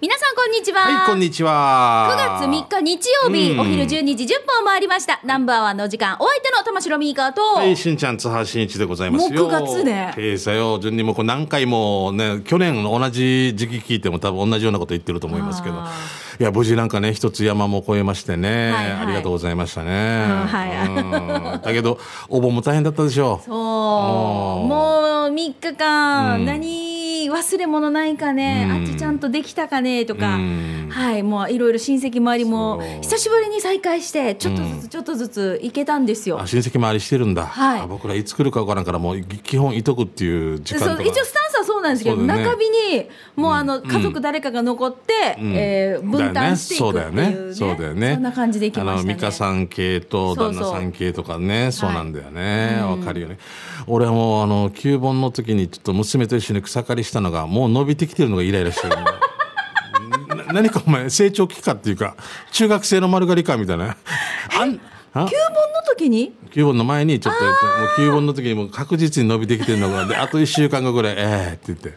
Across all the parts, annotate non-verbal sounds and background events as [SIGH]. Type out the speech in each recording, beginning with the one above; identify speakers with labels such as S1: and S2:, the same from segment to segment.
S1: 皆さんこんにちは。
S2: はい、こんにち
S1: 9
S2: は。
S1: 月3日日曜日、
S2: うん
S1: お昼12時10分を回りました。ナンバーワンのお時間、お相手の玉城ミーカーと、
S2: はい、しんちゃん、津波しんいちでございますよ。
S1: もう9月ね
S2: ええさよ、順にもこう何回もね、去年の同じ時期聞いても多分同じようなこと言ってると思いますけど
S1: あ。
S2: いや、無事なんかね、一つ山も越えましてね、
S1: はいはい
S2: ありがとうございましたね。
S1: うんはい
S2: うんだけど、お盆も大変だったでしょう。
S1: そう、
S2: ー
S1: もう3日間、
S2: うん
S1: 何忘れ物ないかね、
S2: うん。
S1: あっちちゃんとできたかねとか、
S2: うん。
S1: はい、もういろいろ親戚周りも久しぶりに再会して、ちょっとずつちょっとずつ行けたんですよ。
S2: あ親戚回りしてるんだ、
S1: はい。
S2: あ僕らいつ来るか分からんからもう基本いとくっていう時間とか。
S1: 一応スタンスはそうなんですけど、
S2: ね。
S1: 中日にもうあの、
S2: ん。
S1: 家族誰かが残って、
S2: うん。
S1: えー分担していくっていう、ね。
S2: そうだよね。
S1: そんな感じで行きましたね。
S2: あの美香さん系と旦那さん系とかね。そうなんだよね。
S1: はい
S2: わ、かるよね。俺はもうあの旧盆の時にちょっと娘と一緒に草刈りしたのがもう伸びてきてるのがイライラしてる。[LAUGHS] な何かお前成長期かっていうか中学生の丸刈りかみたいな。あんあ？
S1: 旧盆の時に？
S2: 旧盆の前にちょっとやってもう旧盆の時にもう確実に伸びてきてるのがであと1週間後ぐらいええって言って。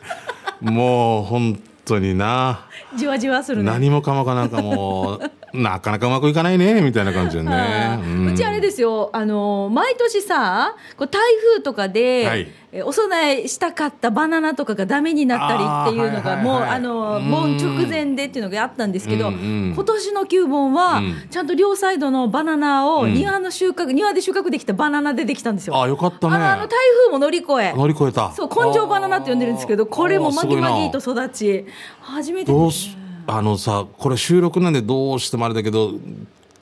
S2: もう本当にな。
S1: じわじわするね。
S2: 何もかもかなんかもうなかなかうまくいかないねみたいな感じでね。[LAUGHS]
S1: うちあれですよ、あの毎年さ、こう台風とかで、
S2: はい。
S1: えお供えしたかったバナナとかがダメになったりっていうのが、もう、
S2: はいはいはい。
S1: あの
S2: うん。
S1: 盆直前でっていうのがあったんですけど、
S2: うん。うん
S1: 今年の旧盆は、
S2: うん。
S1: ちゃんと両サイドのバナナを
S2: うん。
S1: 庭の収穫、庭で収穫できたバナナでできたんですよ。
S2: あよかったね。
S1: あの台風も乗り越え。
S2: 乗り越えた。
S1: そう根性バナナって呼んでるんですけどこれもまぎまぎと
S2: と
S1: 育ち初めて
S2: どう
S1: です
S2: すあのさこれ収録なんでどうしてもあれだけど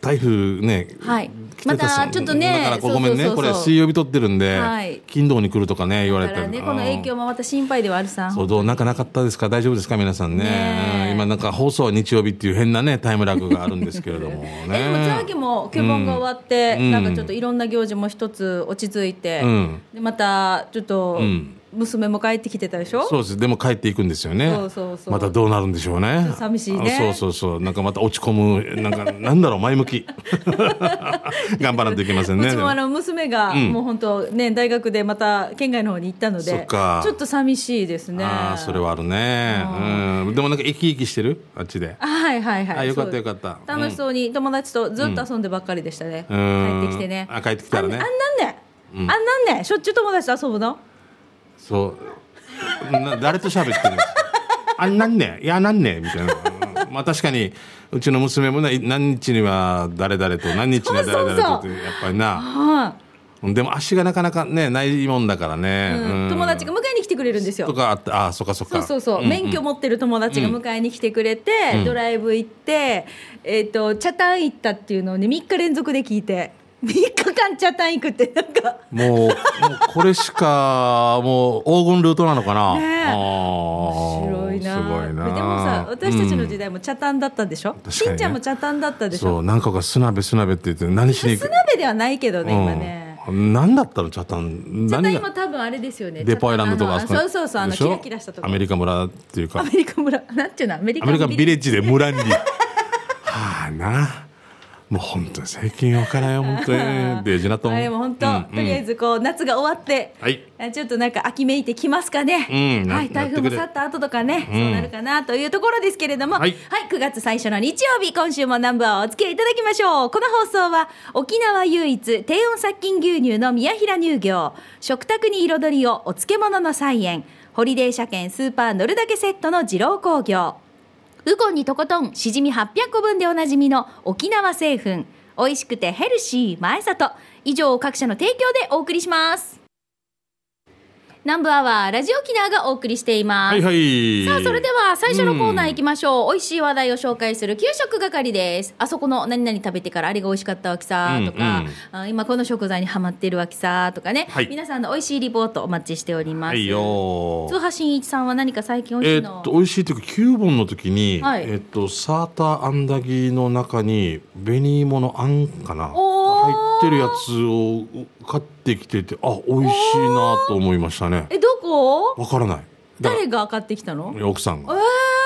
S2: 台風ね、
S1: はい。
S2: 来てさ。
S1: またちょっとね
S2: だからごめんね。
S1: そうそうそうそう。
S2: これ水曜日撮ってるんで、
S1: はい。
S2: 金土に来るとかね言われて
S1: ねこの影響もまた心配ではあるさ。
S2: そうどうなんかなかったですか？大丈夫ですか？皆さんね。
S1: ね
S2: 今なんか放送は日曜日っていう変なねタイムラグがあるんですけれどもね。
S1: えでもツアーキも旧盆が終わって、
S2: うん。
S1: なんかちょっといろんな行事も一つ落ち着いて、
S2: うん。
S1: でまたちょっと
S2: うん
S1: 娘も帰ってきてたでしょ、
S2: そうです。でも帰っていくんですよね。
S1: そうそうそう。
S2: またどうなるんでしょうね。
S1: 寂しいね。
S2: あそうそうそう。なんかまた落ち込むなんか [LAUGHS] なんだろう前向き。[LAUGHS] 頑張らないといけませんね。
S1: うちもあの娘が
S2: ん。
S1: もう本当ね大学でまた県外の方に行ったの
S2: そ
S1: でちょっと寂しいですね。
S2: ああそれはあるね。うん。でもなんか生き生きしてる？あっちで。
S1: あはいはいはい。
S2: あよかったよかった。
S1: 楽しそうに友達とずっと遊んでばっかりでしたね、
S2: うん。
S1: 帰ってきてね。
S2: あ帰ってきたらね。
S1: あんなんね、あんなんねしょっちゅう友達と遊ぶの？
S2: そう。な誰と喋ってるんですか？あなんね？いやなんね？みたいな。うんまあ確かにうちの娘もね何日には誰々と何日には誰々とってやっぱりな。
S1: は
S2: でも足がなかなかねないもんだから
S1: い、
S2: ね、
S1: うん。
S2: うん。
S1: 友達が迎えに来てくれるんですよ。
S2: とかあってああそっかそっか。
S1: そうそうそう、
S2: んん。
S1: 免許持ってる友達が迎えに来てくれて、
S2: うん。
S1: ドライブ行って、えっと茶炭行ったっていうのをね3日連続で聞いて3日間茶炭行くってなんか。
S2: もうもうこれしかもう黄金ルートなのかな、
S1: ね面白いな。
S2: すごいな。
S1: でもさ私たちの時
S2: 代、
S1: 代も茶炭だったでしょ、
S2: かにね。
S1: しんちゃんも茶炭だったでしょ？
S2: そう何個か砂鍋砂鍋って言って何しに行く？
S1: 砂鍋ではないけどね、今ね。
S2: うん、何だったの茶炭？
S1: 茶炭
S2: 何が
S1: 今多分あれですよね。
S2: デポアイランドとかそこ
S1: のそうそうそうあのキラキラしたとこ。
S2: アメリカ村っていうか。
S1: アメリカ村。なんていうの？アメリカ
S2: ビレッジで村に。はあなもう本当に最近わからんよ本当に。デージなと
S1: もう本当、
S2: うん
S1: とりあえずこう夏が終わって、
S2: はい。
S1: あちょっとなんか秋めいてきますかね。
S2: うん
S1: はい、
S2: な
S1: 台風も去った後とかね、
S2: うん。
S1: そうなるかなというところですけれども、は、
S2: はいい
S1: 9月最初の日曜日、今週もナンバーをお付き合いいただきましょう。この放送は、沖縄唯一低温殺菌牛乳の宮平乳業、食卓に彩りをお漬物の菜園、ホリデー車検スーパー乗るだけセットの二郎工業、ウコンにとことんしじみ800個分でおなじみの沖縄製粉。美味しくてヘルシー前里。以上各社の提供でお送りします。南部アワーラジオ沖縄がお送りしています、
S2: はいはい。
S1: さあそれでは最初のコーナー行きましょう、美味しい話題を紹介する給食係です。あそこの何々食べてからあれが美味しかったわけさとか、
S2: うん。うん
S1: あ今この食材にハマってるわけさとかね、
S2: はい。
S1: 皆さんの美味しいリポートお待ちしております、
S2: はいよ
S1: 津波真一さんは何か最近美味しいの、
S2: えーっと美味しいというか9本の時に、
S1: はい。
S2: えーっとサーターアンダギーの中に紅芋のあんかな？入ってるやつを買ってきててあ美味しいなと思いましたね。
S1: えどこ？
S2: わからない。
S1: 誰が買ってきたの？
S2: 奥さんが。
S1: えー。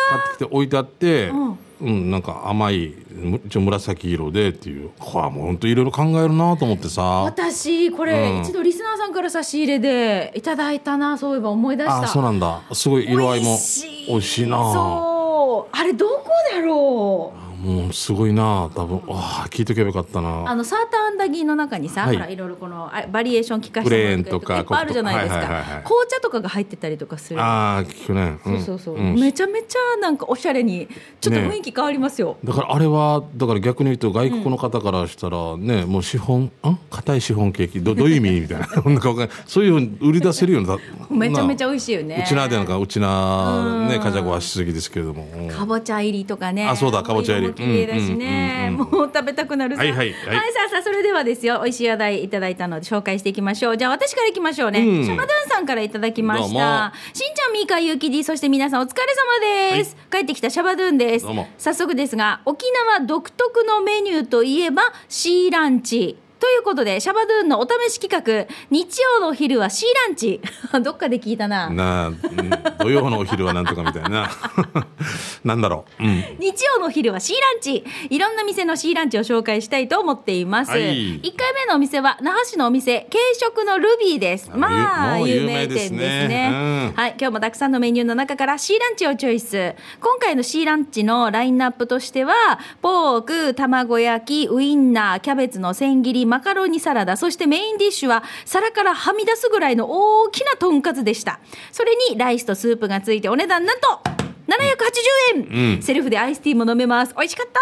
S2: 買ってきて置いてあって、
S1: うん。
S2: うん、なんか甘いむ一応紫色でっていう。これはもう本当いろいろ考えるなと思ってさ。
S1: 私これ、
S2: うん。
S1: 一度リスナーさんから差し入れでいただいたなそういえば思い出した。
S2: あそうなんだ。すごい色合いも
S1: 美味しい。
S2: 美味しいな。
S1: そあれどこだろう？
S2: もうすごいな多分。ああ聞いとけばよかったな。
S1: あのサーターアンダギーの中にさ、
S2: はい。
S1: ほらいろいろこのあバリエーション聞かせて
S2: プレーンとか
S1: いっぱいあるじゃないですか、
S2: はいはいはいはい。
S1: 紅茶とかが入ってたりとかする。
S2: ああ聞くね、
S1: そうそうそう、
S2: ん
S1: めちゃめちゃなんかおしゃれにちょっと雰囲気変わりますよ、
S2: だからあれはだから逆に言うと外国の方からしたらね、もう資本ん硬いシフォンケーキ。どどういう意味？みたいな。[LAUGHS] なんかそういうふうに売り出せるような [LAUGHS]
S1: めちゃめちゃ
S2: な
S1: 美味しいよね。
S2: うちなでなんかうちなねカジャゴはしすぎですけれども、うん。
S1: かぼちゃ入りとかね。
S2: あそうだかぼちゃ入り
S1: も綺麗だしね、もう食べたくなるさ
S2: はいはいはい。
S1: さあさあそれではですよ。美味しい話題いただいたので紹介していきましょう。じゃあ私からいきましょうね、
S2: うん。
S1: シャバドゥンさんからいただきました。しんちゃんみーかゆうきりそして皆さんお疲れ様です、帰ってきたシャバドゥンです。早速ですが沖縄独特のメニューといえばシーランチということでシャバドゥンのお試し企画日曜のお昼はシーランチ。[LAUGHS] どっかで聞いたな。
S2: なあ、うん土曜のお昼はなんとかみたいな。[LAUGHS] なんだろう、うん、
S1: 日曜のお昼はシーランチ。いろんな店のシーランチを紹介したいと思っています、
S2: はい。
S1: 1回目のお店は那覇市のお店軽食のルビーです。
S2: あ
S1: まあ
S2: 有
S1: 有名店ですね。
S2: 名ですね。うん。
S1: はい今日もたくさんのメニューの中からシーランチをチョイス。今回のシーランチのラインナップとしてはポーク卵焼きウインナーキャベツの千切りマカロニサラダそしてメインディッシュは皿からはみ出すぐらいの大きなとんかつでした。それにライスとスープがついてお値段なんと780円、
S2: うん。
S1: セルフでアイスティーも飲めます。美味しかった。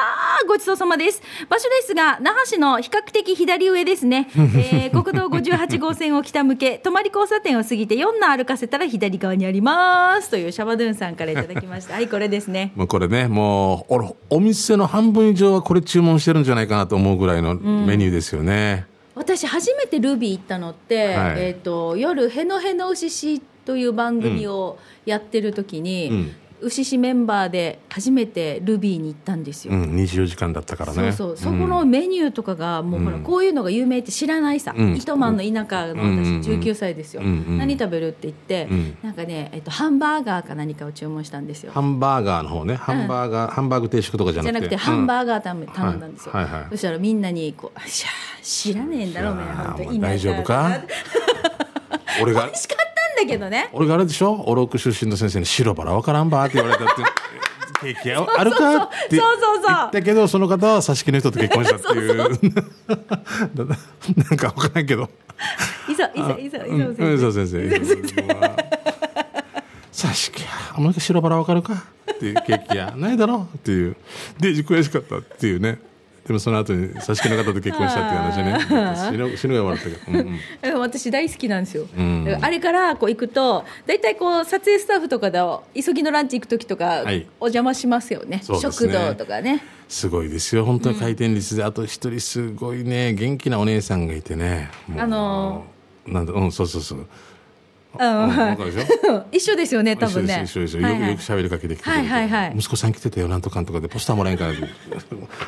S1: ごちそうさまです。場所ですが那覇市の比較的左上ですね、[LAUGHS] えー国道58号線を北向け泊まり交差点を過ぎて4の歩かせたら左側にあります。というシャバドゥンさんからいただきました。[LAUGHS] はいこれですね。
S2: もうこれねもう俺お店の半分以上はこれ注文してるんじゃないかなと思うぐらいのメニューですよね、
S1: 私初めてルビー行ったのって、
S2: はい。
S1: えー、と夜「へのへの牛し」という番組をやってる時に、
S2: うん
S1: 牛しメンバーで初めてルビーに行ったんですよ、
S2: うん、24時間だったからね。
S1: そうそう。そこのメニューとかがもうほらこういうのが有名って知らないさ、
S2: うん。
S1: 糸満の田舎の
S2: うん。
S1: 私19歳ですよ、
S2: うん。うん。
S1: 何食べるって言って、
S2: うん。
S1: なんかね、えっと、ハンバーガーか何かを注文したんですよ。
S2: ハンバーガーの方ね。ハンバーガー、ハンバーグ定食とかじゃ
S1: じゃ
S2: なくて。
S1: なくてハン
S2: ー
S1: バーガー頼んだんですよ、
S2: はいはい。はい
S1: そしたらみんなにこう「しゃー知らねえんだろお前本当
S2: お前大丈夫か？
S1: 美 [LAUGHS]
S2: 俺が
S1: だけどね。
S2: 俺があれでしょ？オロク出身の先生に白バラわからんばって言われたって。[LAUGHS] ケーキ屋？あるか？って
S1: そうそうそう
S2: 言ったけどその方は挿し木の人と結婚したっていう。[LAUGHS] なんかわからんけど。
S1: いざいざいざい
S2: うん。
S1: ざ
S2: そう先生。挿し木屋。お前が白バラわかるか？っていう。ケーキ屋。ないだろ？っていう。で悔しかったっていうねでもその後に挿し木の方と結婚したっていう話ね。死ぬ死ぬが笑ったけど、うんうん。[LAUGHS]
S1: 私大好きなんですよ、
S2: ん。
S1: だからあれからこう行くと大体こう撮影スタッフとかで急ぎのランチ行く時とか、
S2: はい。
S1: お邪魔しますよね。
S2: そうです
S1: 食
S2: ね
S1: 堂とかね。
S2: すごいですよ本当に回転率。で、あと一人すごいね。元気なお姉さんがいてね。
S1: あの
S2: なんだうんそうそうそう
S1: うん。
S2: うんわかるでしょ？[LAUGHS]
S1: 一緒ですよね多分ね。
S2: 一緒ですよ、
S1: はいはい。
S2: よく喋りかけてきて
S1: はいはいはい。
S2: 息子さん来てたよなんとかんとかで。ポスターもらえんかなって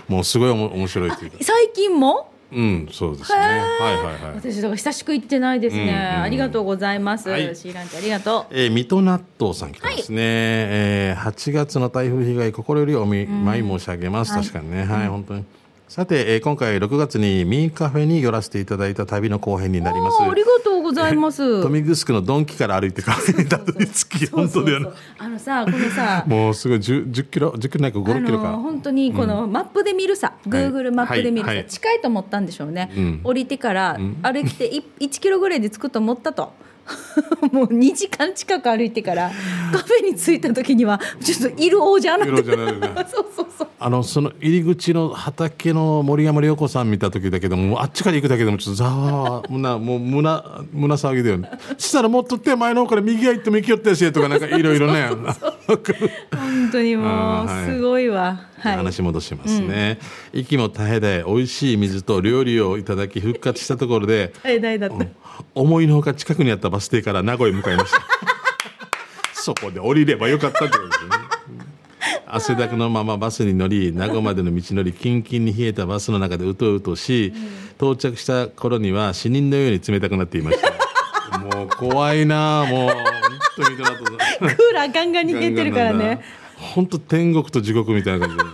S2: もうすごいおも面白いっていう。か
S1: 最近も？
S2: うんそうですね。はいはいはい。
S1: 私だから久しく行ってないですね、
S2: うんうん
S1: ありがとうございます、
S2: はい。
S1: シーランチありがとう。
S2: えー、水戸納豆さん来てますね、えー8月の台風被害心よりお見舞い申し上げます、確かにね。はい、本当にさて、えー今回6月にミーカフェに寄らせていただいた旅の後編になります。
S1: ありがとうございます。
S2: 豊見城のドンキから歩いてカフェにた [LAUGHS] どり着き本当だよな
S1: あのさこのさ [LAUGHS]
S2: もうすごい 10, 10キロ10キロないか5キロか、
S1: あの本当にこのマップで見るさ、Google マップで見るさ、
S2: はいはい。
S1: 近いと思ったんでしょうね、
S2: うん。
S1: 降りてから歩いてい1キロぐらいで着くと思ったと [LAUGHS] もう2時間近く歩いてからカフェに着いた時にはちょっといる王
S2: じゃないね。[LAUGHS]
S1: そうそうそう。
S2: あのその入り口の畑の森山良子さん見た時だけどもあっちから行くだけでもちょっとざわー胸もう胸胸騒ぎだよね。したらもっと手前の方から右が行っても行きよったやしとかなんかいろいろね。
S1: 本当にもうすごいわ。はい。
S2: 話戻しますね、息も絶え絶え美味しい水と料理をいただき復活したところで
S1: え代だった
S2: 思いのほか近くにあったバス停から名古屋へ向かいました。そこで降りればよかったってことですよね。汗だくのままバスに乗り名護までの道のりキンキンに冷えたバスの中でうとうとし、到着した頃には死人のように冷たくなっていました。もう怖いなあもう本当に
S1: クーラーガンガンに冷えてるからね。
S2: 本当天国と地獄みたいな感じで、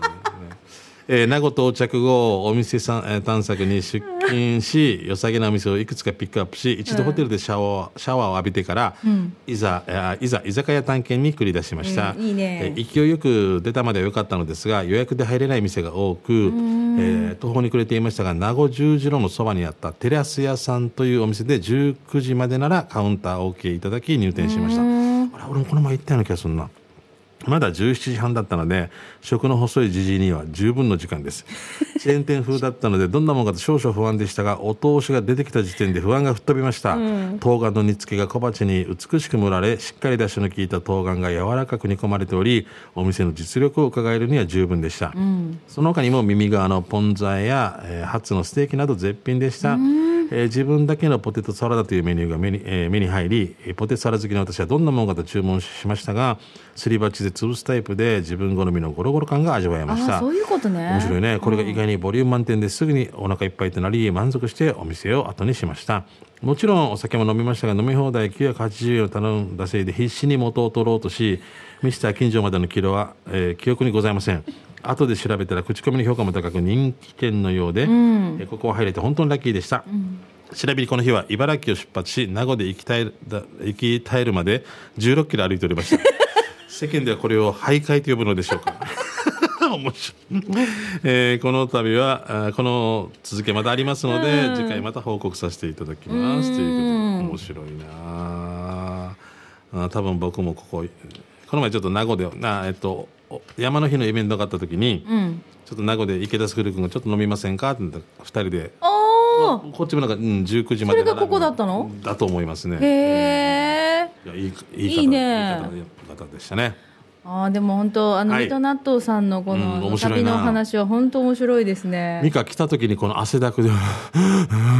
S2: えー名護到着後お店さん、えー探索に出勤近し良さげなお店をいくつかピックアップし一度ホテルでシャワー,、シャワーを浴びてから、いざあいざ居酒屋探検に繰り出しました、
S1: うん。いいね。
S2: え勢いよく出たまでは良かったのですが予約で入れない店が多く、えー途方に暮れていましたが名護十字路のそばにあったテラス屋さんというお店で19時までならカウンター OK いただき入店しました。俺もこの前行ったような気がするなまだ17時半だったので食の細いじじいには十分の時間です。[LAUGHS] チェーン店風だったのでどんなものかと少々不安でしたがお通しが出てきた時点で不安が吹っ飛びました、冬瓜の煮付けが小鉢に美しく盛られしっかり出汁の効いた冬瓜が柔らかく煮込まれておりお店の実力を伺えるには十分でした、その他にも耳側のポン酢や、えーハツのステーキなど絶品でした、えー自分だけのポテトサラダというメニューが目に,、えー目に入りえーポテトサラダ好きの私はどんなものかと注文しましたがすり鉢で潰すタイプで自分好みのゴロゴロ感が味わえました。
S1: あそういうことね。
S2: 面白いね。これが意外にボリューム満点ですぐにお腹いっぱいとなり満足してお店を後にしました。もちろんお酒も飲みましたが飲み放題980円を頼んだせいで必死に元を取ろうとしミスター近所までのキロは、えー記憶にございません後で調べたら口コミの評価も高く人気店のようで、えーここは入れて本当にラッキーでした、調べにこの日は茨城を出発し名護で行きたいだ行き絶えるまで16キロ歩いておりました。[LAUGHS] 世間ではこれを徘徊と呼ぶのでしょうか。[LAUGHS] 面白い、えーこの度はあーこの続きまだありますので、次回また報告させていただきます。ということで面白いなああ多分僕もこここの前ちょっと名護でな、えっと、お山の日のイベントがあった時に、
S1: うん。
S2: ちょっと名護で池田卓君がちょっと飲みませんかって言ったら2人で。こっちもなんか、うん、19時まで
S1: それがここだったの？
S2: だと思いますね。
S1: へえ
S2: いやいいいい方
S1: いいね。
S2: いい方でしたね。
S1: あーでも本当あの
S2: はい。
S1: 水戸納豆さんのこ
S2: うん
S1: の
S2: 面白いな。
S1: 旅の話は本当面白いですね。
S2: ミカ来た時にこの汗だくで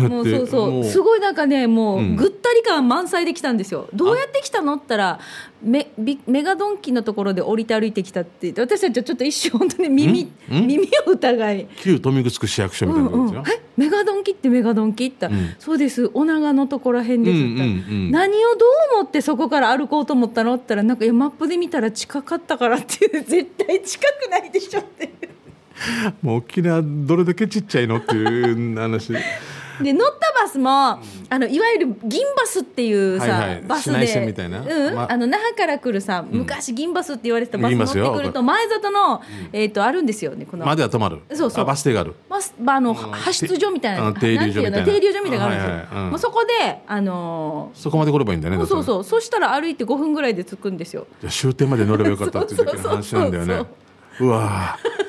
S1: もうそうそ [LAUGHS]
S2: もう。
S1: うすごいなんかねも
S2: うん。
S1: うぐったり感満載で来たんですよ。どうやって来たの？って言ったらメビメガドンキのところで降りて歩いてきたって言って私たちはちょっと一瞬本当に耳
S2: ん？ん？
S1: 耳を疑い。
S2: 旧豊見城市役所みたいな感じよ、
S1: え？メガドンキってメガドンキ？って
S2: うん。
S1: そうですお長のところへんです
S2: うんうんうん。
S1: 何をどう思ってそこから歩こうと思ったの？って言ったらなんかいやマップで見たら近かったからっていう [LAUGHS] 絶対近くないでしょって。[LAUGHS]
S2: もう沖縄どれだけちっちゃいのっていう話 [LAUGHS]
S1: で乗ったバスも、あのいわゆる銀バスっていうさ、
S2: はいはい。
S1: バスで
S2: みたいな。
S1: うん。
S2: ま
S1: あの那覇から来るさ昔銀バスって言われてたバス乗ってくると前里の、えっとあるんですよねこの。
S2: までは止まる。
S1: そうそう。
S2: あバス停がある。
S1: バスあの派出所みたいな
S2: あ停留所みたいな。
S1: なんていうの停留所みたいなあるんですよ、もうそこであの
S2: そこまで来ればいいんだよね
S1: ーそう
S2: う
S1: そう。そしたら歩いて5分ぐらいで着くんですよ。
S2: じゃあ終点まで乗ればよかったっていう話なんだよね。
S1: そう
S2: うわー。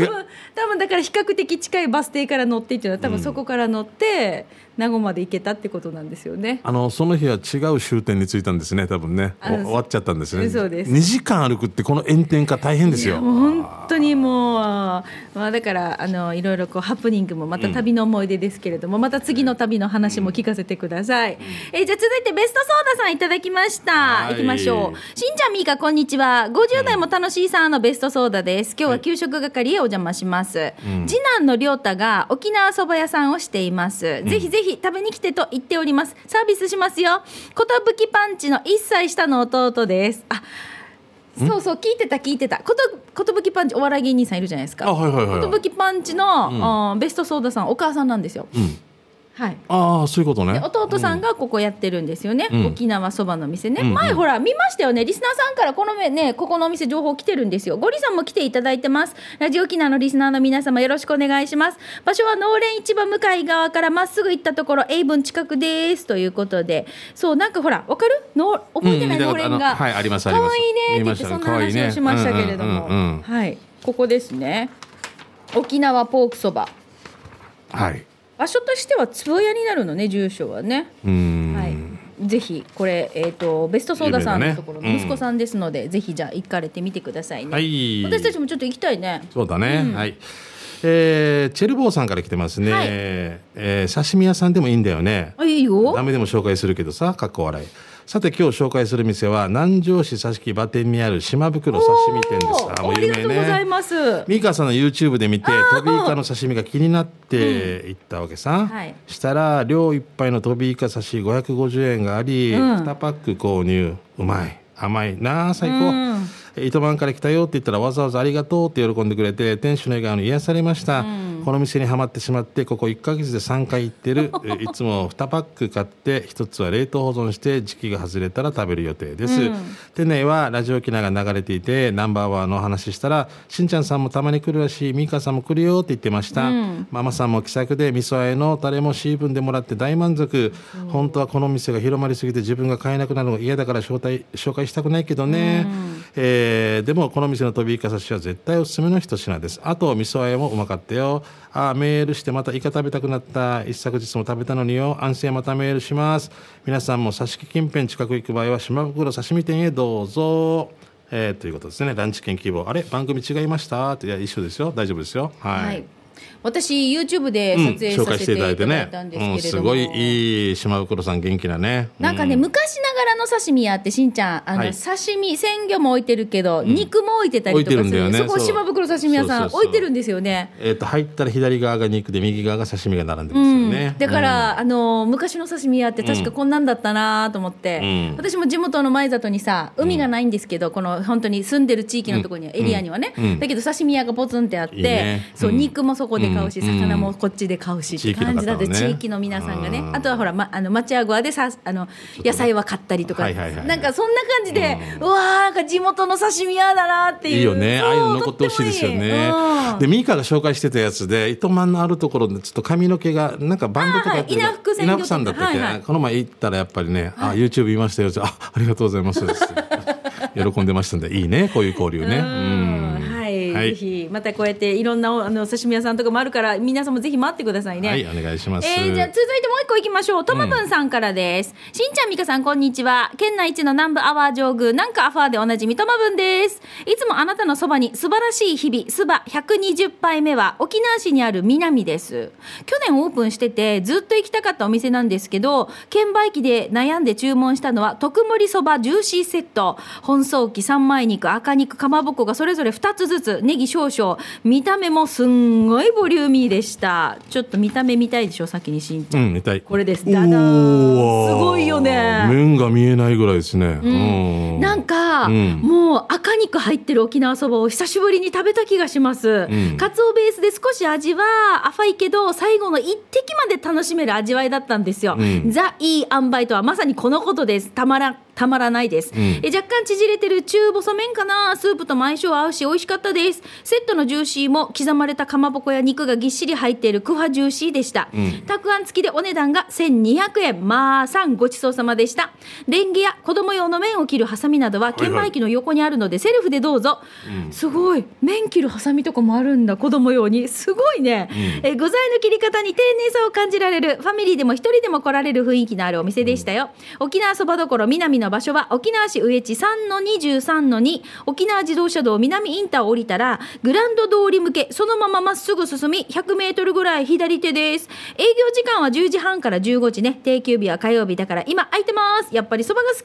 S2: 違う
S1: 多分だから比較的近いバス停から乗ってっていうのは多分そこから乗って名護まで行けたってことなんですよね。
S2: あのその日は違う終点に着いたんですね多分ね。終わっちゃったんですね。
S1: そうです。
S2: 2時間歩くってこの炎天下大変ですよ。
S1: 本当にもう、まあ、だからあのいろいろこうハプニングもまた旅の思い出ですけれども、また次の旅の話も聞かせてください、えーじゃあ続いてベストソーダさんいただきました。
S2: はい。
S1: 行きましょう。しんちゃんみーかこんにちは。50代も楽しいさんのベストソーダです。今日は給食係へお邪魔します、次男の亮太が沖縄そば屋さんをしています、ぜひぜひ食べに来てと言っております。サービスしますよ。寿パンチの1歳下の弟です。あそうそう聞いてた聞いてた。こと寿パンチお笑い芸人さんいるじゃないですか。
S2: あはいはいはいはい。
S1: 寿パンチの、あーベストソーダさんお母さんなんですよ、
S2: うん
S1: はい。
S2: ああそういうことね。
S1: で弟さんがここやってるんですよね、
S2: うん。
S1: 沖縄そばの店ね、
S2: うんうん。
S1: 前ほら見ましたよね。リスナーさんからこのめねここのお店情報来てるんですよ。ゴリさんも来ていただいてます。ラジオ沖縄のリスナーの皆様よろしくお願いします。場所は農連市場向かい側からまっすぐ行ったところ英文近くです。ということで。そうなんかほらわかる？の覚えてない、
S2: うん
S1: 農連が。
S2: はいありますあります。
S1: 可愛いね。って言ってそんな話をしましたけれども、はい。ここですね。沖縄ポークそば。
S2: はい
S1: 場所としては坪屋になるのね住所はね。
S2: うーん。
S1: はい、ぜひこれ、えー、とベストソーダさんのところの息子さんですので、ぜひじゃあ行かれてみてくださいね、
S2: はい。
S1: 私たちもちょっと行きたいね。
S2: そうだね、はい。えーチェルボーさんから来てますね、
S1: はい。
S2: えー刺身屋さんでもいいんだよね。
S1: あいいよ。
S2: ダメでも紹介するけどさかっこ笑いさて今日紹介する店は南城市佐敷場店にある島袋刺身店です。
S1: おー
S2: もう
S1: ありがとうござい
S2: ね
S1: ます。
S2: ミカさんの YouTube で見てトビイカの刺身が気になって行ったわけさ、
S1: はい。
S2: したら量一杯のトビイカ刺し550円があり、
S1: うん。
S2: 2パック購入。うまい。甘いなあ最高、
S1: うん。
S2: 糸満から来たよって言ったらわざわざありがとうって喜んでくれて店主の笑顔に癒されました、この店にはまってしまってここ1ヶ月で3回行ってる。[LAUGHS] えいつも2パック買って1つは冷凍保存して時期が外れたら食べる予定です、店内はラジオ機能が流れていてナンバーワンのお話ししたらしんちゃんさんもたまに来るらしいミカさんも来るよって言ってました、ママさんも気さくで味噌あえのタレもシーブンでもらって大満足、本当はこの店が広まりすぎて自分が買えなくなるのが嫌だから招待紹介したくないけどね、えーでもこの店の飛びイカ刺しは絶対おすすめの一品です。あと味噌あえもうまかったよあメールしてまたイカ食べたくなった一昨日も食べたのによ。安静またメールします。皆さんも刺し木近辺近く行く場合は島袋刺身店へどうぞ。えーということですね。ランチ券希望。あれ？番組違いました？っていや一緒ですよ。大丈夫ですよ、はい。
S1: 私 YouTube で
S2: うん
S1: 撮影させていた
S2: だい
S1: たんですけれども、
S2: うん、すごいいい島袋さん元気なね。
S1: なんかね、昔ながらの刺身屋ってしんちゃんあの、
S2: はい。
S1: 刺身鮮魚も置いてるけど、肉も置いてたりとかする。そこ島袋刺身屋さん置いてるんですよね。
S2: えー、と入ったら左側が肉で右側が刺身が並んでますよね、
S1: だから、あの昔の刺身屋って確かこんなんだったなと思って、
S2: うん。
S1: 私も地元の前里にさ海がないんですけど、この本当に住んでる地域のところには、エリアにはね、
S2: うん。
S1: だけど刺身屋がポツンってあって
S2: いいね。
S1: そう、
S2: うん。
S1: 肉もそこで買うし、
S2: うん
S1: 魚もこっちで買うしって感じだって、
S2: 地域の
S1: 皆さんがね、
S2: うん。
S1: あとはほら、ま、あの町屋小でさあの野菜は買ったりとか、なんかそんな感じで、うわーなんか地元の刺身屋だなっていう。
S2: いいよね。ああいうの残ってほしいですよね。で、ミーカが紹介してたやつで、糸満のあるところで、ちょっと髪の毛が、なんかバンドとかやって
S1: 稲福
S2: さんだったっけ、この前行ったらやっぱりね、あ、YouTube 見ましたよ。あ、ありがとうございます。[LAUGHS] 喜んでましたんで、いいね、こういう交流ね。
S1: うん。はい、ぜひまたこうやっていろんなあの刺身屋さんとかもあるから皆さんもぜひ待ってくださいね。
S2: はい、お願いします。
S1: えーじゃあ続いてもう一個いきましょう。ともぶんさんからです。しんちゃんみかさんこんにちは。県内一の南部アワー上宮、なんかアファーでおなじみともぶんです。いつもあなたのそばに素晴らしい日々、すば120杯目は沖縄市にある南です。去年オープンしててずっと行きたかったお店なんですけど、券売機で悩んで注文したのは特盛りそばジューシーセット。本草機三枚肉、赤肉、かまぼこがそれぞれ2つずつ、ネギ少々。見た目もすんごいボリューミーでした。ちょっと見た目見たいでしょ、先にしんちゃん。
S2: うん、見たい。
S1: これです。ダダすごいよね。
S2: 麺が見えないぐらいですね。うん。
S1: なんか、
S2: うん
S1: もう赤肉入ってる沖縄そばを久しぶりに食べた気がします。
S2: うん
S1: かつおベースで少し味は浅いけど、最後の一滴まで楽しめる味わいだったんですよ。
S2: うん
S1: ザ・いい塩梅とはまさにこのことです。たまら、たまらないです。
S2: ん
S1: え若干縮れてる中細麺かなスープとも相性合うし美味しかったです。セットのジューシーも刻まれたかまぼこや肉がぎっしり入っているクファジューシーでした。
S2: ん
S1: たくあん付きでお値段が1200円。まあ、さんごちそうさまでした。レンゲや子供用の麺を切るハサミなどは券売機の横にあるのでセルフでどうぞ。すごい。麺切るハサミとかもあるんだ。子供用に。すごいね。え具材の切り方に丁寧さを感じられる。ファミリーでも一人でも来られる雰囲気のあるお店でしたよ。沖縄そばどころ南の場所は沖縄市上地3の23の2。沖縄自動車道南インターを降りたら、グランド通り向け、そのまままっすぐ進み、100メートルぐらい左手です。営業時間は10時半から15時ね。定休日は火曜日だから今空いてます。やっぱりそばが好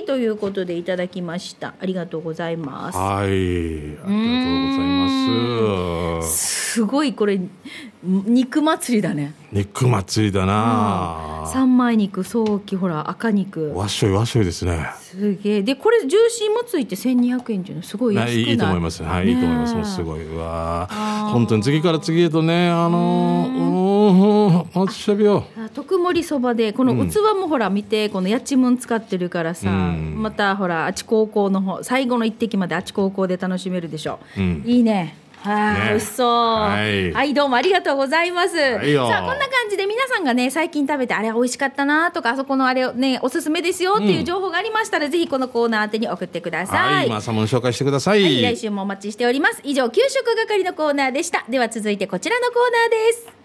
S1: きということでいただきました。ありがとうございます。
S2: はい。ありがとうございます。
S1: すごいこれ肉祭りだね。
S2: 肉祭りだな、
S1: 三枚肉早期ほら赤肉。
S2: わっしょいわっしょいですね。
S1: すげえ。でこれジューシーもついて1200円っていうのすごい安くない？
S2: いいいと思います。はい、いいと思います。もうす
S1: い
S2: ごい。うわー。本当に次から次へとね、あのー、うーん、あっしゃびよ。
S1: 特盛りそばでこの器もほら見てこのやちむん使ってるからさ、
S2: うん。
S1: またほらあち高校の方最後の一滴まであち高校で楽しめるでしょ、
S2: うん。
S1: いいねはい、
S2: ね
S1: 美味しそう、
S2: はい
S1: どうもありがとうございます、
S2: いよ
S1: さあこんな感じで皆さんがね最近食べてあれ美味しかったなとかあそこのあれをねおすすめですよっていう情報がありましたら、ぜひこのコーナー宛てに送ってください、
S2: はい、まあ、サモン紹介してください。
S1: はい、来週もお待ちしております。以上、給食係のコーナーでした。では続いてこちらのコーナーです。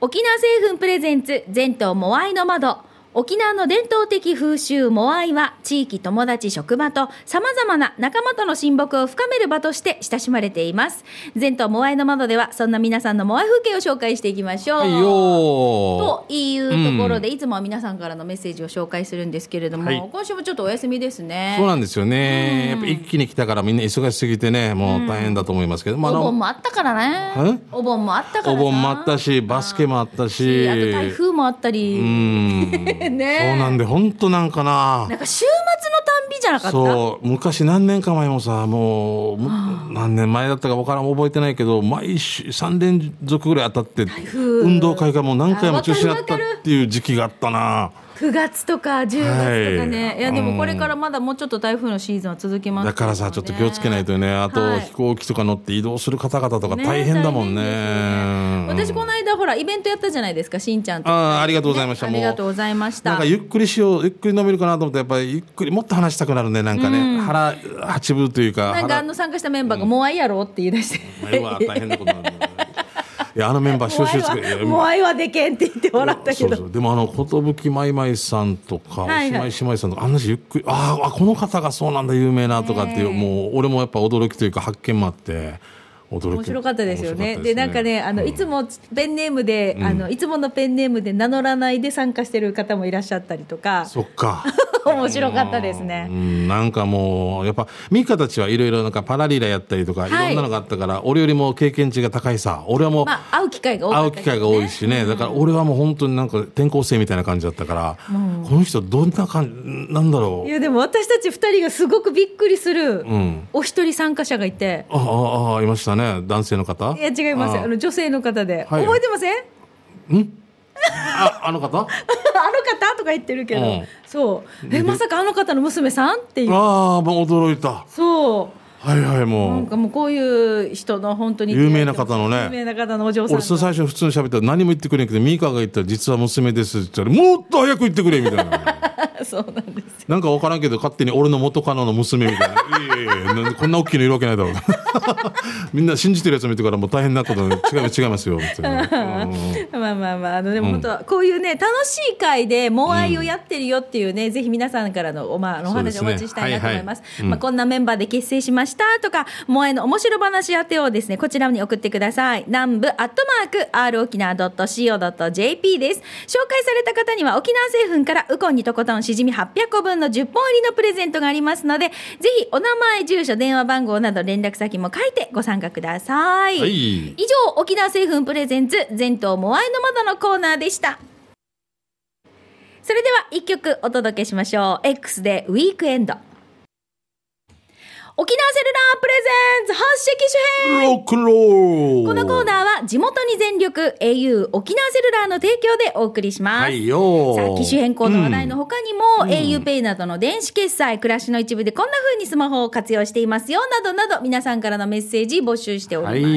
S1: 沖縄製粉プレゼンツ、全島モアイの窓。沖縄の伝統的風習モアイは地域友達職場と様々な仲間との親睦を深める場として親しまれています。全島モアイの窓ではそんな皆さんのモアイ風景を紹介していきましょう、
S2: はいよ
S1: というところで、いつもは皆さんからのメッセージを紹介するんですけれども、
S2: はい。
S1: 今週もちょっとお休みですね。
S2: そうなんですよね。やっぱ一気に来たからみんな忙しすぎてね、もう大変だと思いますけど、まあ、あ
S1: お盆
S2: の、
S1: もあったからね。
S2: え？
S1: お盆もあったからさ
S2: お盆もあったし、バスケもあったし、
S1: あと台風もあったり。
S2: うん。
S1: ね。
S2: そうなんで、本当なんかな。
S1: なんか週末のたんびじゃなかった？
S2: そう昔何年か前もさもうむ何年前だったか分からん覚えてないけど毎週3連続ぐらい当たって
S1: 風
S2: 運動会がもう何回も中止になったっていう時期があったな。
S1: 9月とか10月とかね、
S2: はい。
S1: い、やでもこれからまだもうちょっと台風のシーズンは続きます
S2: だからさちょっと気をつけないとね。あと
S1: はい。
S2: 飛行機とか乗って移動する方々とか
S1: ね
S2: 大変だもんね。
S1: ね私この間ほらイベントやったじゃないですかしんちゃんと。
S2: ああありがとうございました。
S1: ねありがとうございました。
S2: なんかゆっくりしようゆっくり飲めるかなと思ってやっぱりゆっくりもっと話したくなるねなんかね、腹八分というか
S1: なんかあの参加したメンバーが「もう愛やろ?」って言い出して。
S2: 腹うわ大変なことになる。いやあのメンバー収集つけ
S1: もう愛はでけんって言って笑ったけど
S2: そうそう。でもあの寿まいまいさんとか、
S1: はいはい。
S2: おしまい姉妹さんとかあんなゆっくりあーあこの方がそうなんだ有名なとかっていう、もう俺もやっぱ驚きというか発見もあって
S1: 面白かったですよね。でなんかねあの、
S2: うん。
S1: いつもペンネームで、あのいつものペンネームで名乗らないで参加してる方もいらっしゃったりとか。
S2: そっか。[LAUGHS]
S1: 面白かったですね。
S2: う。ん、なんかもうやっぱミカたちはいろいろなんかパラリーラやったりとか、い、ろんなのがあったから俺よりも経験値が高いさ。俺はもう、
S1: まあ会う機会が多かった
S2: 会う機会が多いしね、だから俺はもう本当になんか転校生みたいな感じだったから、この人どんな感じなんだろ
S1: いうやでも私たち二人がすごくびっくりする、
S2: ん。
S1: お一人参加者がいて。
S2: ああああいましたね男性の方？
S1: いや違います
S2: あ
S1: あ。の女性の方で、
S2: はい。
S1: 覚えてません？
S2: ああの方？[LAUGHS]
S1: あの方？とか言ってるけど、
S2: うん。
S1: そう。えまさかあの方の娘さん？っていう。
S2: ああもう驚いた。
S1: そう。
S2: はいはい
S1: なん
S2: もう
S1: かもうこういう人の本当に。
S2: 有名な方のね。
S1: 有名な方のお嬢さん
S2: 俺最初普通に喋ったら何も言ってくれんけどミカが言ったら実は娘ですって言ったらもっと早く言ってくれみたいな [LAUGHS]
S1: そうなんですよ。
S2: なんか分からんけど勝手に俺の元カノの娘みたいな「[LAUGHS] いやいやこんな大きいのいるわけないだろう」みんな信じてるやつ見てからもう大変なことに違います違いますよみたいな、うん
S1: まあまあまああのでも本当はこういうね楽しい会でモアイをやってるよっていうね、ぜひ皆さんからのお,、まあ、お話をお待ちしたいなと思いますまあ、こんなメンバーで結成しましたとかモアイの面白話宛てをですねこちらに送ってください南部アットマーク r 沖縄 .co.jp です紹介された方には沖縄製粉からウコンにとことんしじみ800個分の10本入りのプレゼントがありますのでぜひお名前住所電話番号など連絡先も書いてご参加ください、
S2: はい。
S1: 以上沖縄製粉プレゼンツ全島モアイの窓のコーナーでした。それでは一曲お届けしましょう。X でウィークエンド沖縄セルラープレゼンツ発色主編。
S2: ロックンロー。ル
S1: このコーナーは地元に全力 au 沖縄セルラーの提供でお送りします、
S2: はいよー。
S1: さあ機種変更の話題の他にも、auPay などの電子決済、暮らしの一部でこんな風にスマホを活用していますよ、などなど皆さんからのメッセージ募集しております。
S2: はい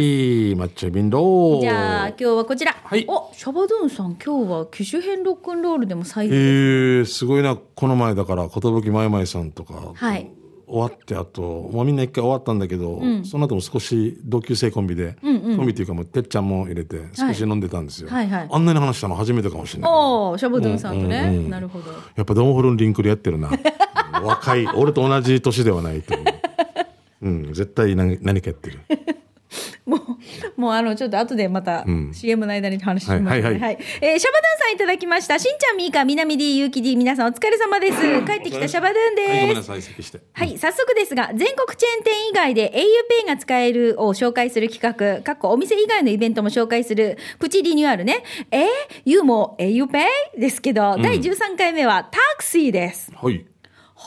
S2: 抹茶瓶ロー
S1: じゃあ今日はこちら。
S2: はい。
S1: お、シャバドゥンさん今日は機種変ロックンロールでも最
S2: え
S1: 後。
S2: ー、すごいな。この前だから寿まいまいさんとか、
S1: はい
S2: 終わってあともうみんな一回終わったんだけど、その後も少し同級生コンビで、コンビっていうかもうてっちゃんも入れて少し飲んでたんですよ、
S1: はいはい。
S2: あんなに話したの初めてかもしれない。
S1: おーシャバドゥンさんとね。
S2: うんうんうん。
S1: なるほど。
S2: やっぱドンホルンリンクルやってるな。[LAUGHS] 若い俺と同じ年ではないと思う。うん絶対何何かやってる [LAUGHS]
S1: もう、もうあの、ちょっと後でまた、CM の間に話します、ね。
S2: はいはいはい
S1: えーシャバドゥンさんいただきました。しんちゃん、みーか、みなみ D、ゆうき D、皆さんお疲れ様です。帰ってきたシャバドゥンです。
S2: はいごめんなさい席して
S1: はい、早速ですが、全国チェーン店以外で auPay が使えるを紹介する企画、かっこお店以外のイベントも紹介するプチリニューアルね。えー、ユーも auPay? ですけど、第13回目はタクシーです。
S2: はい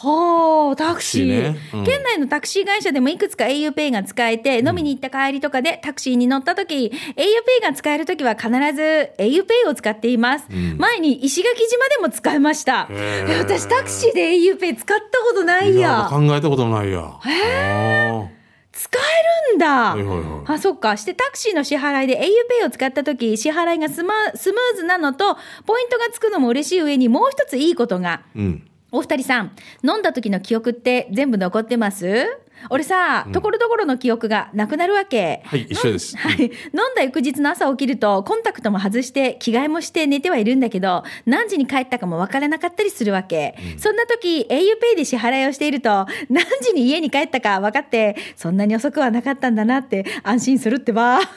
S1: はあ、タクシー。
S2: タクシーねうん
S1: 県内のタクシー会社でもいくつか auPay が使えて、飲みに行った帰りとかでタクシーに乗った時、auPay が使える時は必ず auPay を使っています。前に石垣島でも使いました。私タクシーで auPay 使ったことない
S2: い
S1: や。
S2: や考えたこともないやへ
S1: 使えるんだ。
S2: はいはいはい
S1: あ、そっか。してタクシーの支払いで auPay を使った時、支払いがスマスムーズなのと、ポイントがつくのも嬉しい上にもう一ついいことが。
S2: うん
S1: お二人さん、飲んだ時の記憶って全部残ってます？俺さ、ところどころの記憶がなくなるわけ。
S2: はい一緒です
S1: はい。飲んだ翌日の朝起きると、コンタクトも外して、着替えもして寝てはいるんだけど、何時に帰ったかもわからなかったりするわけ。そんな時、auPay で支払いをしていると、何時に家に帰ったか分かって、そんなに遅くはなかったんだなって安心するってば。[LAUGHS]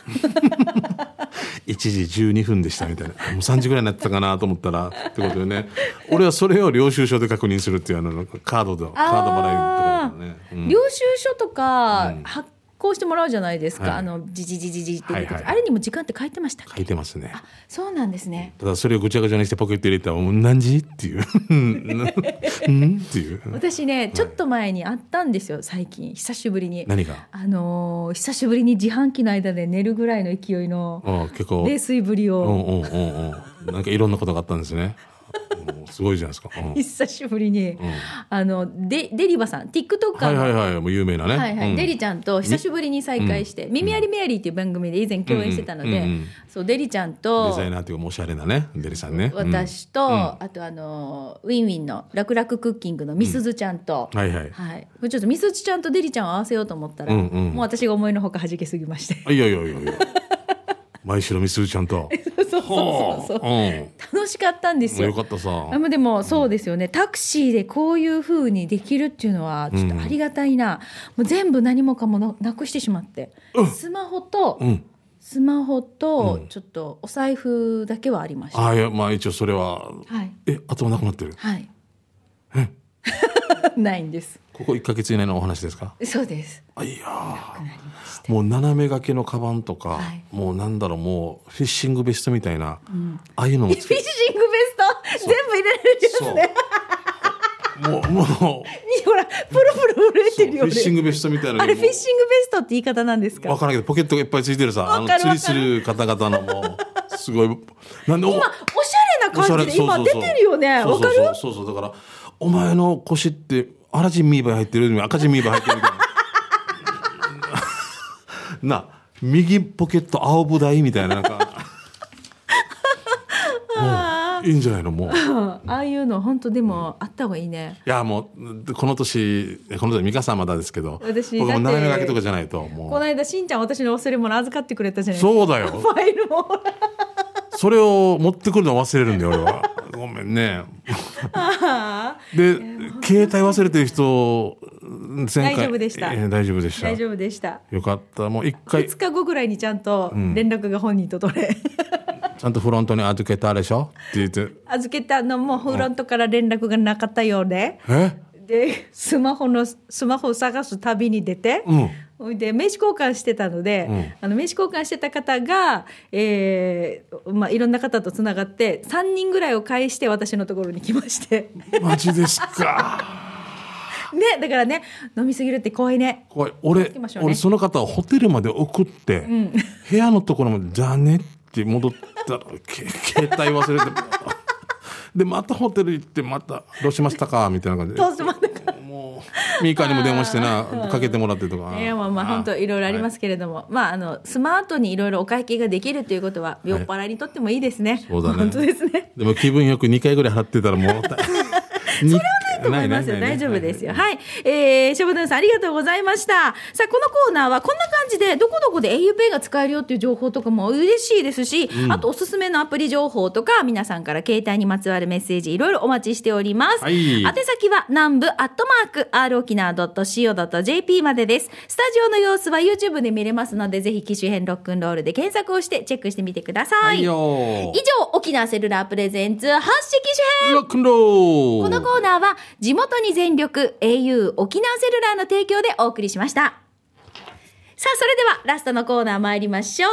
S2: 1時12分でしたみたいなもう3時ぐらいになってたかなと思ったらってことでね俺はそれを領収書で確認するっていうあのカードでカード払いとかだね、うん
S1: 領収書とか、発こうしてもらうじゃないですか、
S2: はい。
S1: あのじじじじじって
S2: はいはい
S1: あれにも時間って書いてました
S2: 書いてますね。
S1: そうなんですね。
S2: ただそれをぐちゃぐちゃにしてポケット入れたらもう何時っていう。[LAUGHS] うん？っていう。
S1: 私ねちょっと前にあったんですよ最近。久しぶりに。
S2: 何が？
S1: あのー久しぶりに自販機の間で寝るぐらいの勢いの
S2: あ結構。
S1: 冷水ぶりを、
S2: うんうんうんうん。なんかいろんなことがあったんですねすごいじゃないですか、うん。
S1: 久しぶりに、あのデデリバさん TikToker の、
S2: はいはいはい。もう有名なね。
S1: はいはい。
S2: うん。
S1: デリちゃんと久しぶりに再会して「耳ありメアリー」っていう番組で以前共演してたので、そうデリちゃん
S2: デ
S1: と
S2: ザイナーっていうおしゃれなねデリさんね。うん。
S1: 私と、あとあのウィンウィンの楽々クッキングのみすずちゃんと、
S2: はいはい。
S1: はい、ちょっとみすずちゃんとデリちゃんを合わせようと思ったら、もう私が思いのほか弾けすぎまして。
S2: あいやいやいやいや毎週のみするちゃんと。[LAUGHS]
S1: そうそうそうそう。
S2: う。ん。
S1: 楽しかったんですよ。
S2: よかったさ。
S1: あまあでもそうですよね、タクシーでこういうふうにできるっていうのはちょっとありがたいな、もう全部何もかもななくしてしまって、スマホと、
S2: うん。
S1: スマホとちょっとお財布だけはありました、
S2: あいやまあ一応それは。
S1: はい。
S2: えあとはなくなってる。
S1: はい [LAUGHS] ないんです。
S2: ここ1か月以内のお話ですか？
S1: そうです。
S2: あいやもう斜め掛けのカバンとか、
S1: はい。
S2: もうなんだろうもうフィッシングベストみたいな、ああいうのも
S1: フィッシングベスト？全部入れられるやつね。
S2: もうもう。[LAUGHS]
S1: ほらプルプル震えてるよね。
S2: フィッシングベストみたいな
S1: あれフィッシングベストって言い方なんですか？
S2: わからんけどポケットがいっぱいついてるさ。あの釣りする方々のもうすごい。なんでお
S1: 今おしゃれな感じで今出てるよね。わかる？
S2: そうそう。だからお前の腰ってアラジンミーバイ入ってる赤ジンミーバイ入ってるみたいな。[LAUGHS] な右ポケット青ブダイみたいななんか。[LAUGHS] いいんじゃないのもう。い [LAUGHS]
S1: ああいうの本当でもあった方がいいね。
S2: やもうこの年この年美香さんまだですけど。
S1: 私
S2: 僕も斜め掛けとかじゃないともう。
S1: この間しんちゃん私の忘れ物預かってくれたじゃない
S2: そうだよ
S1: ファイルも
S2: それを持ってくるの忘れるんだよ俺はね。[LAUGHS] で携帯忘れてる人前回。
S1: 大丈夫でした。
S2: えー大丈夫でした。
S1: 大丈夫でした。
S2: よかった。もう一回。
S1: 2日後ぐらいにちゃんと連絡が本人と取れ、[LAUGHS]
S2: ちゃんとフロントに預けたでしょ？って言って。
S1: 預けたのもフロントから連絡がなかったようで。
S2: え？
S1: でスマホのスマホを探す旅に出て、
S2: うん
S1: ほいで名刺交換してたので、
S2: うん。
S1: あの名刺交換してた方が、えーまあ、いろんな方とつながって3人ぐらいを返して私のところに来まして。
S2: マジですか。[LAUGHS]
S1: ねだからね飲みすぎるって怖いね。
S2: 怖い。俺、
S1: ね。
S2: 俺その方をホテルまで送って、部屋のところまで「じゃあね」って戻ったらけ携帯忘れて。[LAUGHS] でまたホテル行ってまた「どうしましたか?」みたいな感じで。
S1: どうしまった？か
S2: もう。[LAUGHS] ミーカーにも電話してなかけてもらってとか。
S1: いやまあまあ本当いろいろありますけれども、まああのスマートにいろいろお会計ができるということは酔っ払いにとってもいいですね。
S2: そうだね。
S1: 本当ですね。
S2: でも気分よく2回ぐらい払ってたらもう [LAUGHS] それは
S1: と思いますよ。大丈夫ですよ。はい。えー、シャボドゥンさんありがとうございました。さあ、このコーナーはこんな感じで、どこどこで auPay が使えるよっていう情報とかも嬉しいですし、あとおすすめのアプリ情報とか、皆さんから携帯にまつわるメッセージいろいろお待ちしております。
S2: はい
S1: 宛先は南部アットマーク r 沖縄 .co.jp までです。スタジオの様子は YouTube で見れますので、ぜひ機種編ロックンロールで検索をしてチェックしてみてください。
S2: はい
S1: 以上、沖縄セルラープレゼンツ発式機種編
S2: ロックンロール
S1: このコーナーは地元に全力 au 沖縄セルラーの提供でお送りしました。さあ、それではラストのコーナー参りましょう。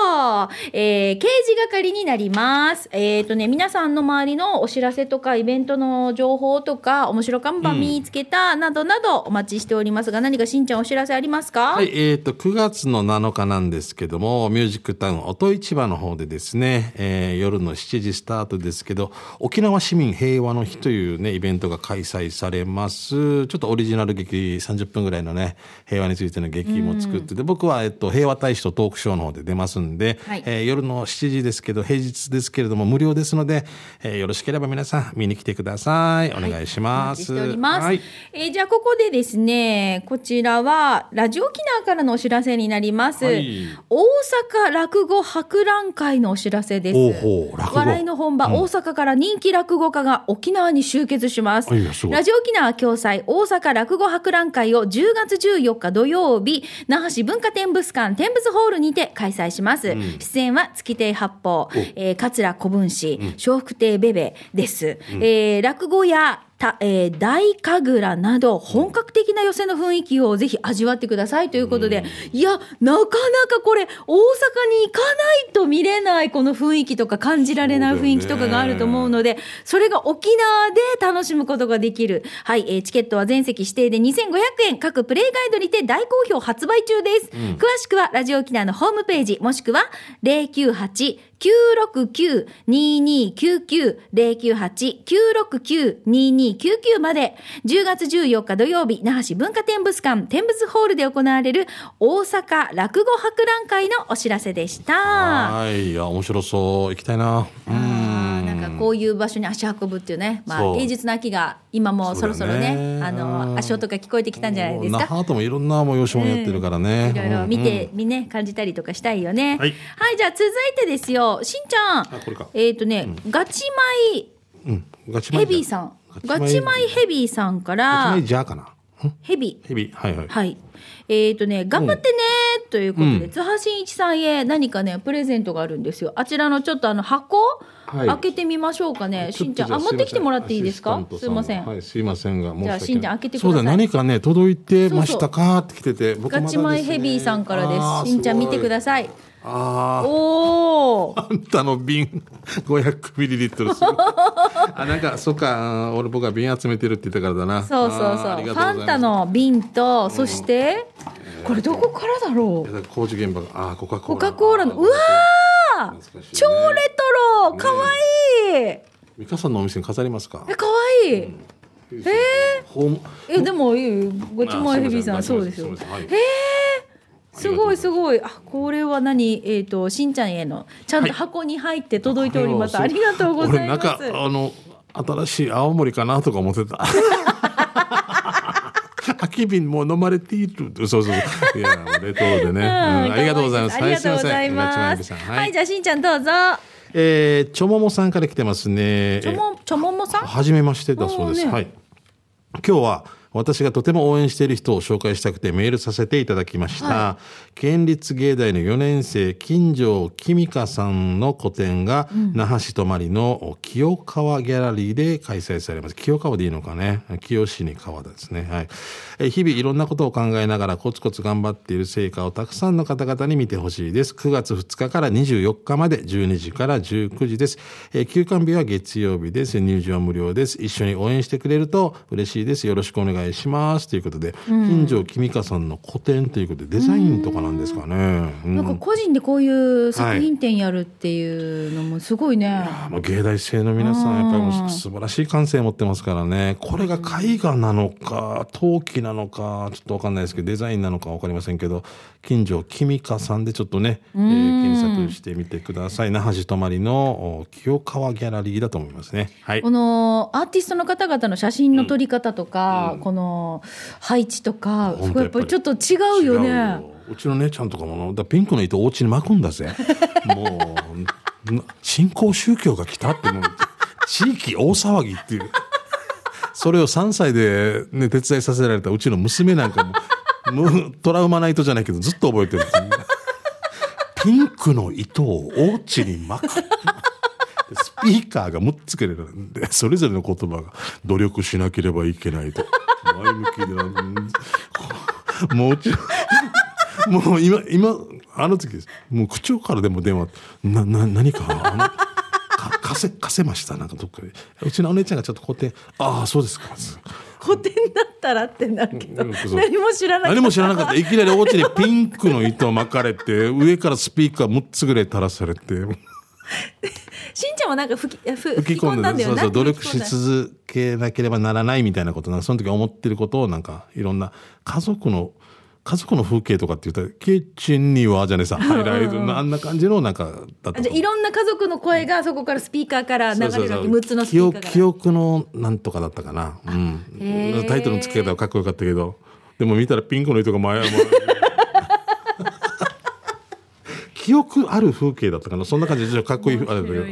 S1: えー、刑事係になります。えっ、とね、皆さんの周りのお知らせとかイベントの情報とか、面白看板見つけたなどなどお待ちしておりますが、何かしんちゃんお知らせありますか
S2: はい、えっ、と、9月の7日なんですけども、ミュージックタウン音市場の方でですね、えー夜の7時スタートですけど、沖縄市民平和の日というね、イベントが開催されます。ちょっとオリジナル劇30分ぐらいのね、平和についての劇も作ってて、僕は、えっと、平和大使とトークショーの方で出ますんで、
S1: はい
S2: えー夜の7時ですけど、平日ですけれども、無料ですので、えーよろしければ皆さん見に来てください。お願いし
S1: お
S2: ます。はい。
S1: えーじゃあここでですね、こちらはラジオ沖縄からのお知らせになります。
S2: はい
S1: 大阪落語博覧会のお知らせです。
S2: ほうほう落語
S1: 笑いの本場、大阪から人気落語家が沖縄に集結します。
S2: す
S1: ラジオ沖縄共催大阪落語博覧会を10月14日土曜日、那覇市文化展物館展物ホールにて開催します。出演は月亭八方、えー桂小文氏、笑福亭ベベです。えー落語やた、えー大神楽など本格的な寄席の雰囲気をぜひ味わってくださいということで、いや、なかなかこれ、大阪に行かないと見れないこの雰囲気とか感じられない雰囲気とかがあると思うので、それが沖縄で楽しむことができる。はい、えーチケットは全席指定で2500円、各プレイガイドにて大好評発売中です。詳しくはラジオ沖縄のホームページ、もしくは098 969-2299 098-969-2299まで10月14日土曜日那覇市文化展物館展物ホールで行われる大阪落語博覧会のお知らせでした。
S2: はい。いや面白そう。行きたいな。う
S1: ん。なんかこういう場所に足運ぶっていうね、まあ、芸術の秋が今もそろそろね
S2: ね
S1: あの足音が聞こえてきたんじゃないですか？
S2: 那覇ともいろんな催し物やってるからね、
S1: いろいろ見て、みね、感じたりとかしたいよね。
S2: はい。
S1: じゃあ続いてですよ、しんちゃん。
S2: あこれか。
S1: えっ、とね、ガチマイ
S2: うん、うん、ガチマイ
S1: ヘビーさん。ガチマイヘビーさんか
S2: ガチ
S1: ら
S2: マイ、ジャーかな。うん
S1: ヘビ
S2: ヘビーはいはい、
S1: はい。えっ、とね、頑張ってねということで、津波真一さんへ何かね、プレゼントがあるんですよ。あちらのちょっとあの箱、
S2: はい。
S1: 開けてみましょうかね。しんちゃん、あ、持ってきてもらっていいですか？すいません。
S2: はい、すいませんが、申
S1: じゃあ
S2: し
S1: んちゃん開けてください。
S2: そうだ、何かね、届いてましたか？って来てて、僕まね。
S1: ガチマイヘビーさんからです。しんちゃん見てくだ
S2: さ
S1: さい。
S2: い。あー。
S1: おー。
S2: あんたの瓶500ミリリットル。あなんかそっか俺僕は瓶集めてるって言ったからだな。
S1: そうそうそう。ファンタの瓶と、そして、これどこからだろう？
S2: 工事現場があーコカ・コ
S1: コ
S2: ーラ
S1: カ・コーラの、うわ超レトロ！かわいい！
S2: 美香さんのお店に飾りますか？
S1: え、かわいい！
S2: えホーム
S1: え、でもいいよごちもヘビーさん、
S2: あ
S1: そうですよ。
S2: はい
S1: す。ごいすごい。あ、これは何？えっ、と、しんちゃんへの、ちゃんと箱に入って届いております。
S2: はい
S1: ありがとうございます。
S2: 俺なんかあの新しい青森かなとか思ってた。空き瓶もう飲まれている。そうそうそう。いやレトロでね、うんありがとうございます。
S1: ありがとうござい
S2: は
S1: ます。
S2: すい
S1: はい、じゃあしんちゃんどうぞ。
S2: えー、ちょももさんから来てますね。
S1: ちょも、ちょももさん？
S2: はじめましてだそうです。はい。今日は私がとても応援している人を紹介したくてメールさせていただきました。県立芸大の4年生、金城きみかさんの個展が、那覇市泊まりの清川ギャラリーで開催されます。清川でいいのかね？清市に川ですね。はい。えー日々いろんなことを考えながらコツコツ頑張っている成果をたくさんの方々に見てほしいです。9月2日から24日まで12時から19時です。えー休館日は月曜日です。入場は無料です。一緒に応援してくれると嬉しいです。よろしくお願いします。ということで、金城きみかさんの個展ということでデザインとかなんですかね。うん
S1: なんか個人でこういう作品展やるっていうのもすごいね。
S2: もう芸大生の皆さん、やっぱりもう素晴らしい感性持ってますからね。これが絵画なのか、陶器なのか、ちょっとわかんないですけど、デザインなのかわかりませんけど、近所きみかさんでちょっとね、えー検索してみてください。那覇市泊まりのお清川ギャラリーだと思いますね。はい
S1: こ。のアーティストの方々の写真の撮り方とか、この配置とか、
S2: 本当
S1: そこやっぱりちょっと違うよね。
S2: 違うちの姉ちゃんとかも、だピンクの糸お家に巻くんだぜ。[LAUGHS] もう、な新興宗教が来たってもう、地域大騒ぎっていう。それを3歳でね、手伝いさせられたうちの娘なんかも、[LAUGHS] トラウマナイトじゃないけどずっと覚えてるんですよピンクの糸をお家に巻く。でスピーカーが6つけれるんで、それぞれの言葉が努力しなければいけないと。前向きでもちの、[LAUGHS] もう今、今、あの時です。もう口調からでも電話、な、な、何か、あの、か、かせ、かせましたなんかどっかで。うちのお姉ちゃんがちょっとこうやって、ああ、そうですか。
S1: 古典だったらってなるけど、
S2: うん
S1: 何も知らない。
S2: 何も知らなかった。いきなりお家にピンクの糸を巻かれて、上からスピーカー6つぐらい垂らされて、
S1: しんちゃんもなんか吹き、ふ
S2: 吹き
S1: 込んだんだよね。
S2: そうそう、努力し続けなければならないみたいなこと、なその時思ってることを、なんか、いろんな、家族の、家族の風景とかって言ったら、キッチンには、じゃねさ、ハイライトの、あんな感じの、なんか、だった
S1: じゃあいろんな家族の声がそこからスピーカーから流れるわけ、6つのスピ
S2: 記憶
S1: ーカー。
S2: 記憶のなんとかだったかな。うん。タイトルの付け方はかっこよかったけど、でも見たらピンクの糸が前、前記憶ある風景だったかな。そんな感じでかっこいい、あれだけど。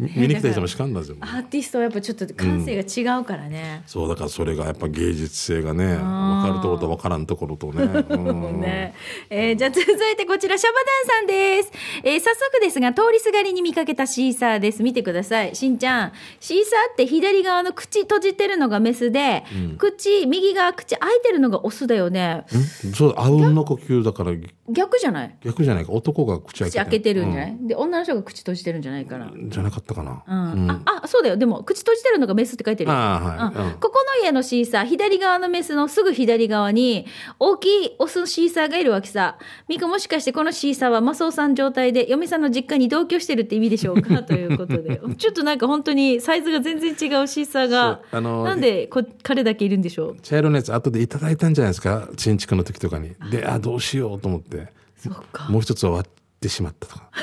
S2: 見に来た人もしかんだぜ
S1: アーティストはやっぱちょっと感性が違うからね、
S2: そうだからそれがやっぱ芸術性がね分かるところと分からんところとね。[LAUGHS] うん。
S1: ねえーじゃあ続いてこちらシャバダンさんです、えー早速ですが通りすがりに見かけたシーサーです。見てください。しんちゃん。シーサーって左側の口閉じてるのがメスで、口右側口開いてるのがオスだよね。
S2: ん？そうあうんの呼吸だから
S1: 逆じゃない？
S2: 逆じゃないか。男が口開けて
S1: 口開けてるんじゃない、で女の人が口閉じてるんじゃないかな、
S2: うんじゃなかったかな。
S1: うん。ああそうだよ。でも口閉じてるのがメスって書いてるよ。
S2: ああはい。うん。
S1: ここの家のシーサー左側のメスのすぐ左側に大きいオスシーサーがいるわけさ。ミカもしかしてこのシーサーはマスオさん状態で嫁さんの実家に同居してるって意味でしょうか？[LAUGHS] ということで。ちょっとなんか本当にサイズが全然違うシーサーが
S2: あの
S1: なんでこ彼だけいるんでしょう？
S2: 茶色のやつ後でいただいたんじゃないですか？新築の時とかに。であどうしようと思って。
S1: そうか。
S2: もう一つは割ってしまったとか。だ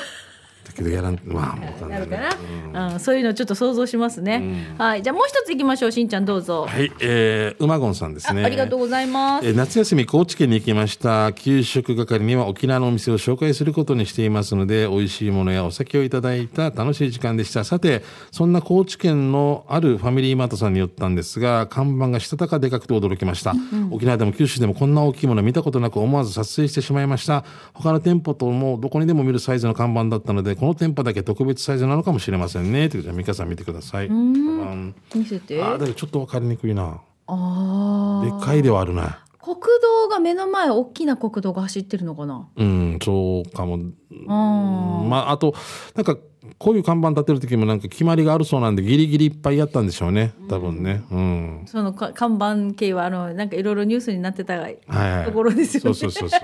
S2: けどやらんまあもうな
S1: るか
S2: ね
S1: な、うん、そういうのちょっと想像しますね、はい。じゃあもう一ついきましょうしんちゃんどうぞ、
S2: はい。えー、馬ゴンさんです
S1: あ
S2: ね。
S1: ありがとうございます。
S2: えー夏休み高知県に行きました。給食係には沖縄のお店を紹介することにしていますので美味しいものやお酒をいただいた楽しい時間でした。さてそんな高知県のあるファミリーマートさんに寄ったんですが看板がしたたかでかくて驚きました、沖縄でも九州でもこんな大きいもの見たことなく思わず撮影してしまいました。他の店舗ともどこにでも見るサイズの看板だったのでこの店舗だけ特別サイズなのかもしれませんねということで美香さん見てくださいうん
S1: 見せて
S2: あーだけどちょっと分かりにくいな
S1: あ
S2: でっかいではあるな
S1: 国道が目の前大きな国道が走ってるのかな？
S2: うん、そうかも。
S1: あ
S2: まあ、あと、なんか、こういう看板立てる時もなんか決まりがあるそうなんで、ギリギリいっぱいやったんでしょうね。多分ね。うん。
S1: そのか看板系はあのなんかいろいろニュースになってた。ところですよね
S2: そうそうそうそう。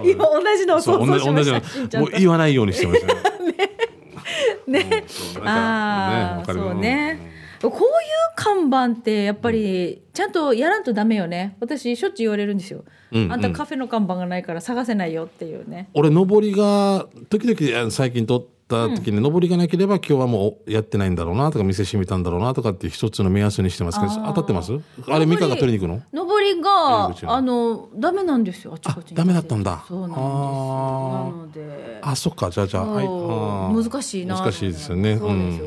S2: [LAUGHS]
S1: 今同じのを想像しました。
S2: もう言わないようにしてました [LAUGHS] ね。
S1: ね
S2: そうなん
S1: ああ
S2: かね
S1: そうね。こういう看板ってやっぱりちゃんとやらんとダメよね。私しょっちゅう言われるんですよ、
S2: うん
S1: あんたカフェの看板がないから探せないよっていうね。
S2: 俺、上りが、時々最近撮った時に、上りがなければ今日はもうやってないんだろうなとか、店閉めたんだろうなとかって一つの目安にしてますけど、当たってます？あれ、ミカが取りに行くの？
S1: 上りがあのダメなんですよあちこち
S2: ダメだったんだ。
S1: そうなんですなので。
S2: あ、そっか、じゃあじゃあ。はい
S1: 難しいな。
S2: 難しいですよね。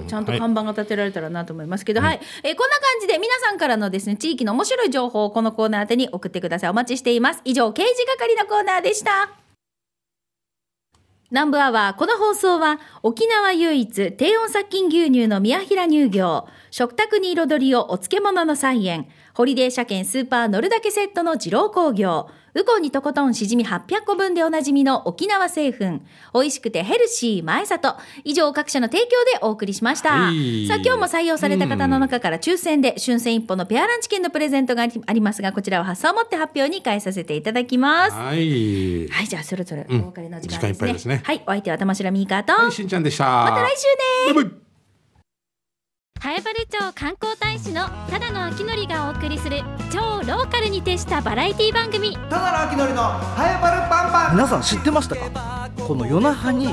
S1: ちゃんと
S2: はい。
S1: 看板が立てられたらなと思いますけど、はい、えーこんな感じで皆さんからのですね地域の面白い情報をこのコーナー宛てに送ってください。お待ちしています。以上刑事係のコーナーでした南部アワーこの放送は沖縄唯一低温殺菌牛乳の宮平乳業食卓に彩りをお漬物の菜園ホリデー車検スーパー乗るだけセットの二郎工業。ウコンにとことんしじみ800個分でおなじみの沖縄製粉。美味しくてヘルシー前里。以上各社の提供でお送りしました、
S2: はい。
S1: さあ今日も採用された方の中から抽選で春戦一歩のペアランチ券のプレゼントがありますがこちらは発送をもって発表に返させていただきます。
S2: はい。
S1: はいじゃあそろそろお
S2: ん
S1: 別れの時間ですね、
S2: 時間いっぱいですね。
S1: はいお相手は玉城ミーカーと、
S2: はい、しんちゃんでした。
S1: また来週ね。
S2: バイバイ
S3: 南原町観光大使のただの秋のりがお送りする超ローカルに徹したバラエティ番組。
S4: ただの秋のりのハエバルパンパン。皆さん知ってましたか？この夜那覇に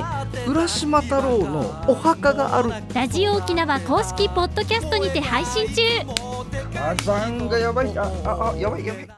S4: 浦島太郎のお墓がある。
S3: ラジオ沖縄公式ポッドキャストにて配信中。
S4: 火山がやばい。あああやばいやばい